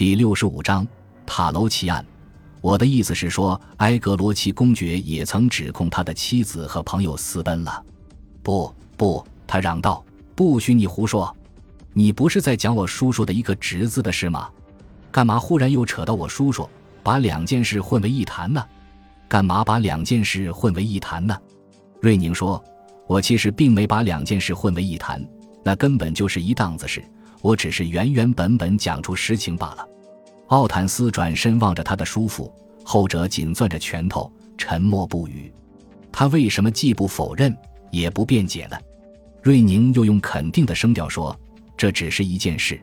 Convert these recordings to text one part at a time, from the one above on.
第六十五章塔楼奇案。我的意思是说，埃格罗奇公爵也曾指控他的妻子和朋友私奔了。不不，他嚷道：“不许你胡说！你不是在讲我叔叔的一个侄子的事吗？干嘛忽然又扯到我叔叔，把两件事混为一谈呢？干嘛把两件事混为一谈呢？”瑞宁说：“我其实并没把两件事混为一谈，那根本就是一档子事。我只是原原本本讲出实情罢了。”奥坦斯转身望着他的叔父，后者紧攥着拳头，沉默不语。他为什么既不否认，也不辩解呢？瑞宁又用肯定的声调说：“这只是一件事。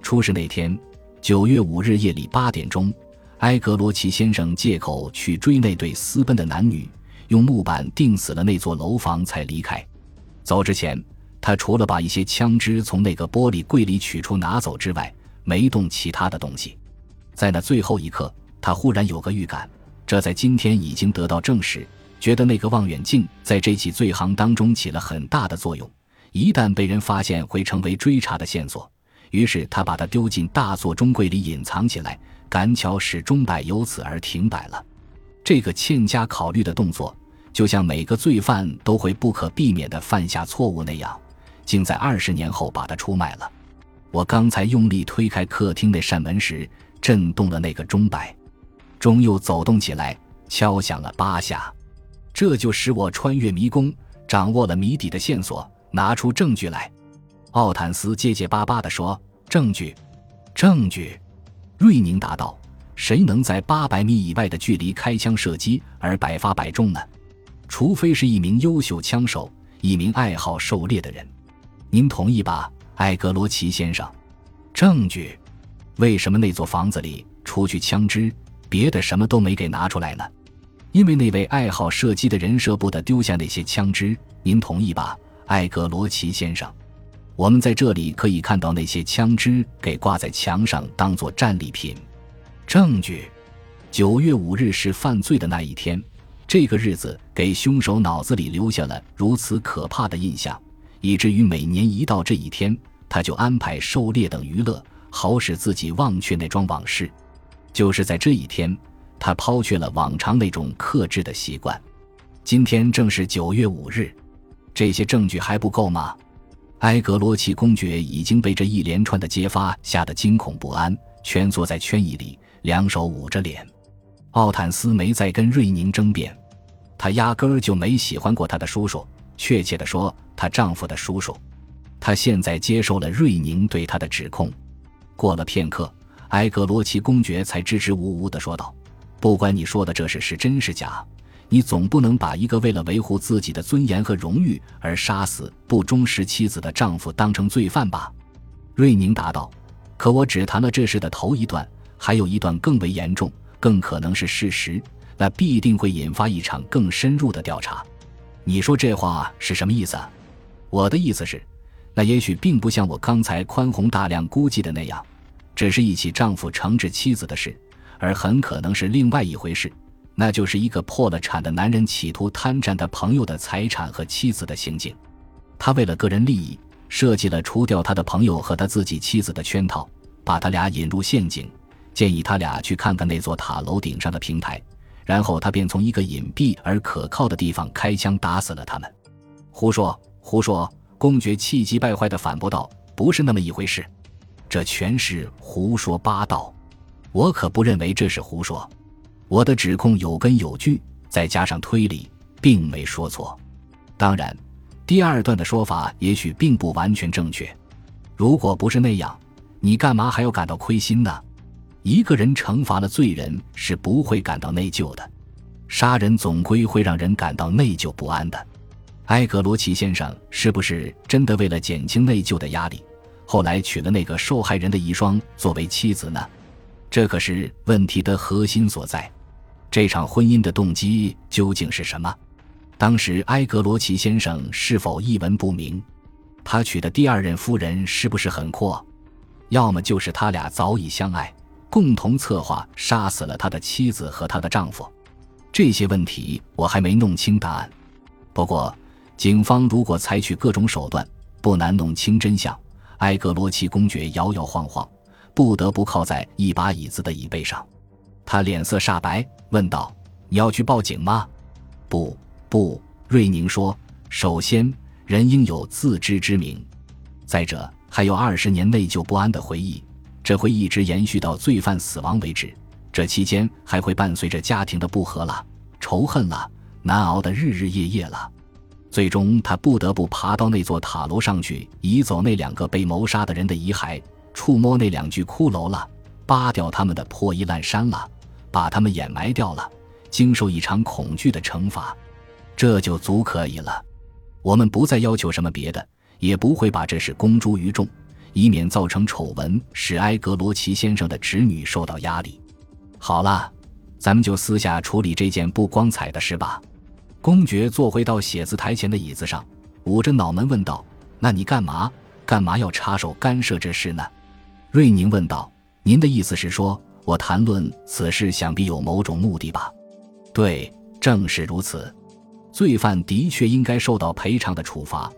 出事那天，九月五日夜里八点钟，埃格罗奇先生借口去追那对私奔的男女，用木板钉死了那座楼房才离开。走之前，他除了把一些枪支从那个玻璃柜里取出拿走之外，没动其他的东西。”在那最后一刻，他忽然有个预感，这在今天已经得到证实。觉得那个望远镜在这起罪行当中起了很大的作用，一旦被人发现，会成为追查的线索。于是他把它丢进大座钟柜里隐藏起来，赶巧使钟摆由此而停摆了。这个欠佳考虑的动作，就像每个罪犯都会不可避免地犯下错误那样，竟在二十年后把它出卖了。我刚才用力推开客厅那扇门时。震动了那个钟摆，钟又走动起来，敲响了八下。这就使我穿越迷宫，掌握了谜底的线索，拿出证据来。奥坦斯结结巴巴地说：“证据，证据。”瑞宁答道：“谁能在八百米以外的距离开枪射击而百发百中呢？除非是一名优秀枪手，一名爱好狩猎的人。您同意吧，艾格罗奇先生？证据。”为什么那座房子里除去枪支，别的什么都没给拿出来呢？因为那位爱好射击的人舍不得丢下那些枪支。您同意吧，艾格罗奇先生？我们在这里可以看到那些枪支给挂在墙上当做战利品。证据：九月五日是犯罪的那一天，这个日子给凶手脑子里留下了如此可怕的印象，以至于每年一到这一天，他就安排狩猎等娱乐。好使自己忘却那桩往事，就是在这一天，他抛却了往常那种克制的习惯。今天正是九月五日，这些证据还不够吗？埃格罗奇公爵已经被这一连串的揭发吓得惊恐不安，蜷缩在圈椅里，两手捂着脸。奥坦斯没再跟瑞宁争辩，他压根儿就没喜欢过他的叔叔，确切的说，她丈夫的叔叔。他现在接受了瑞宁对他的指控。过了片刻，埃格罗奇公爵才支支吾吾地说道：“不管你说的这事是真是假，你总不能把一个为了维护自己的尊严和荣誉而杀死不忠实妻子的丈夫当成罪犯吧？”瑞宁答道：“可我只谈了这事的头一段，还有一段更为严重，更可能是事实，那必定会引发一场更深入的调查。你说这话是什么意思？我的意思是，那也许并不像我刚才宽宏大量估计的那样。”只是一起丈夫惩治妻子的事，而很可能是另外一回事，那就是一个破了产的男人企图贪占他朋友的财产和妻子的行径。他为了个人利益，设计了除掉他的朋友和他自己妻子的圈套，把他俩引入陷阱，建议他俩去看看那座塔楼顶上的平台，然后他便从一个隐蔽而可靠的地方开枪打死了他们。胡说，胡说！公爵气急败坏地反驳道：“不是那么一回事。”这全是胡说八道，我可不认为这是胡说。我的指控有根有据，再加上推理，并没说错。当然，第二段的说法也许并不完全正确。如果不是那样，你干嘛还要感到亏心呢？一个人惩罚了罪人是不会感到内疚的，杀人总归会让人感到内疚不安的。埃格罗奇先生是不是真的为了减轻内疚的压力？后来娶了那个受害人的遗孀作为妻子呢？这可是问题的核心所在。这场婚姻的动机究竟是什么？当时埃格罗奇先生是否一文不名？他娶的第二任夫人是不是很阔？要么就是他俩早已相爱，共同策划杀死了他的妻子和他的丈夫。这些问题我还没弄清答案。不过，警方如果采取各种手段，不难弄清真相。埃格罗奇公爵摇摇晃晃，不得不靠在一把椅子的椅背上。他脸色煞白，问道：“你要去报警吗？”“不，不。”瑞宁说。“首先，人应有自知之明。再者，还有二十年内疚不安的回忆，这会一直延续到罪犯死亡为止。这期间还会伴随着家庭的不和了、仇恨了、难熬的日日夜夜了。最终，他不得不爬到那座塔楼上去，移走那两个被谋杀的人的遗骸，触摸那两具骷髅了，扒掉他们的破衣烂衫了。把他们掩埋掉了，经受一场恐惧的惩罚，这就足可以了。我们不再要求什么别的，也不会把这事公诸于众，以免造成丑闻，使埃格罗奇先生的侄女受到压力。好了，咱们就私下处理这件不光彩的事吧。公爵坐回到写字台前的椅子上，捂着脑门问道：“那你干嘛？干嘛要插手干涉这事呢？”瑞宁问道：“您的意思是说？”我谈论此事，想必有某种目的吧？对，正是如此。罪犯的确应该受到赔偿的处罚，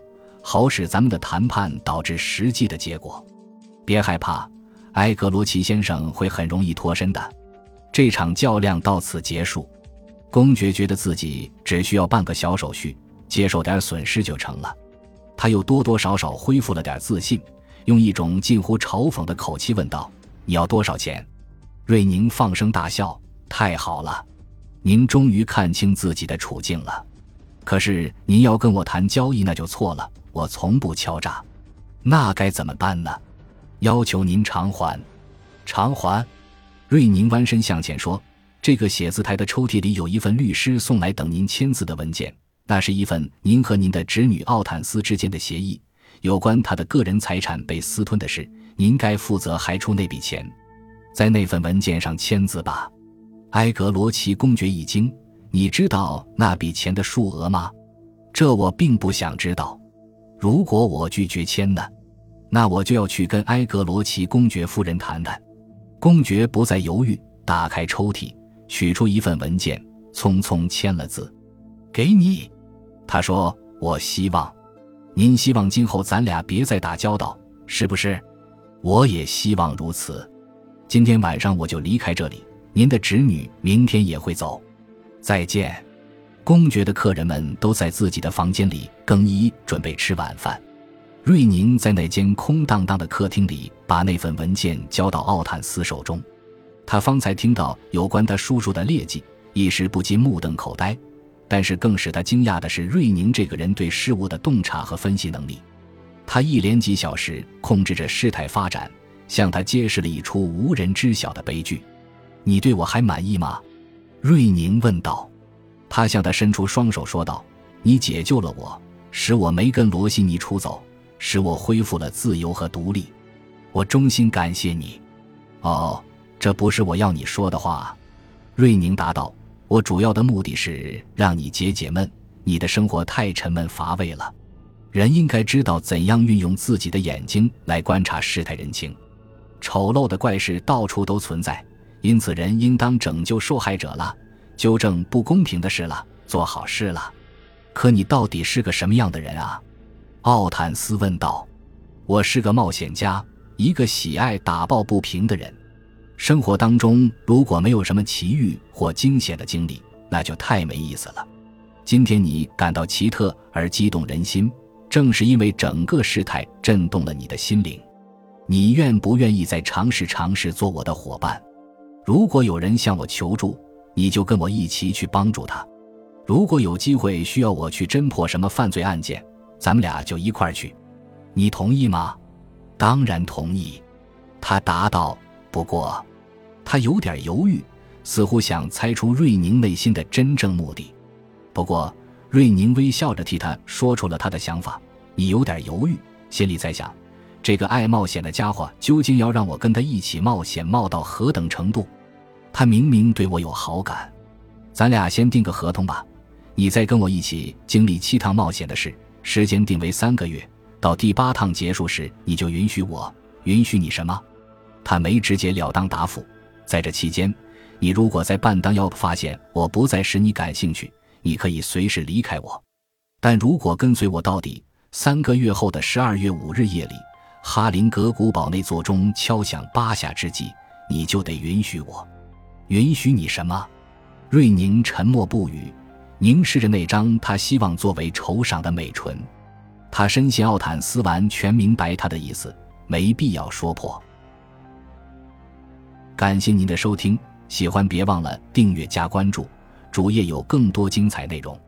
好使咱们的谈判导致实际的结果。别害怕，埃格罗奇先生会很容易脱身的。这场较量到此结束。公爵觉得自己只需要办个小手续，接受点损失就成了。他又多多少少恢复了点自信，用一种近乎嘲讽的口气问道：“你要多少钱？”瑞宁放声大笑：“太好了，您终于看清自己的处境了。可是您要跟我谈交易，那就错了。我从不敲诈，那该怎么办呢？要求您偿还，偿还。”瑞宁弯身向前说：“这个写字台的抽屉里有一份律师送来等您签字的文件，那是一份您和您的侄女奥坦斯之间的协议，有关他的个人财产被私吞的事，您该负责还出那笔钱。”在那份文件上签字吧，埃格罗奇公爵一惊。你知道那笔钱的数额吗？这我并不想知道。如果我拒绝签呢？那我就要去跟埃格罗奇公爵夫人谈谈。公爵不再犹豫，打开抽屉，取出一份文件，匆匆签了字。给你，他说：“我希望，您希望今后咱俩别再打交道，是不是？我也希望如此。”今天晚上我就离开这里，您的侄女明天也会走。再见。公爵的客人们都在自己的房间里更衣，准备吃晚饭。瑞宁在那间空荡荡的客厅里，把那份文件交到奥坦斯手中。他方才听到有关他叔叔的劣迹，一时不禁目瞪口呆。但是更使他惊讶的是，瑞宁这个人对事物的洞察和分析能力。他一连几小时控制着事态发展。向他揭示了一出无人知晓的悲剧。你对我还满意吗？瑞宁问道。他向他伸出双手说道：“你解救了我，使我没跟罗西尼出走，使我恢复了自由和独立。我衷心感谢你。”哦，这不是我要你说的话。”瑞宁答道。“我主要的目的是让你解解闷。你的生活太沉闷乏味了。人应该知道怎样运用自己的眼睛来观察世态人情。”丑陋的怪事到处都存在，因此人应当拯救受害者了，纠正不公平的事了，做好事了。可你到底是个什么样的人啊？奥坦斯问道。我是个冒险家，一个喜爱打抱不平的人。生活当中如果没有什么奇遇或惊险的经历，那就太没意思了。今天你感到奇特而激动人心，正是因为整个事态震动了你的心灵。你愿不愿意再尝试尝试做我的伙伴？如果有人向我求助，你就跟我一起去帮助他；如果有机会需要我去侦破什么犯罪案件，咱们俩就一块儿去。你同意吗？当然同意。他答道。不过，他有点犹豫，似乎想猜出瑞宁内心的真正目的。不过，瑞宁微笑着替他说出了他的想法：“你有点犹豫，心里在想。”这个爱冒险的家伙究竟要让我跟他一起冒险冒到何等程度？他明明对我有好感，咱俩先定个合同吧。你再跟我一起经历七趟冒险的事，时间定为三个月。到第八趟结束时，你就允许我，允许你什么？他没直截了当答复。在这期间，你如果在半当腰发现我不再使你感兴趣，你可以随时离开我。但如果跟随我到底，三个月后的十二月五日夜里。哈林格古堡内座钟敲响八下之际，你就得允许我。允许你什么？瑞宁沉默不语，凝视着那张他希望作为酬赏的美唇。他深信奥坦斯完全明白他的意思，没必要说破。感谢您的收听，喜欢别忘了订阅加关注，主页有更多精彩内容。